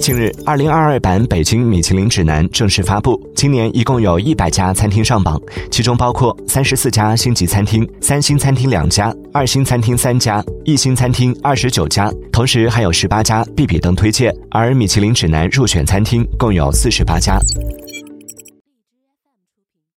近日二零二二版北京米其林指南正式发布今年一共有一百家餐厅上榜其中包括三十四家星级餐厅三星餐厅两家二星餐厅三家一星餐厅二十九家同时还有十八家必比登推荐而米其林指南入选餐厅共有四十八家。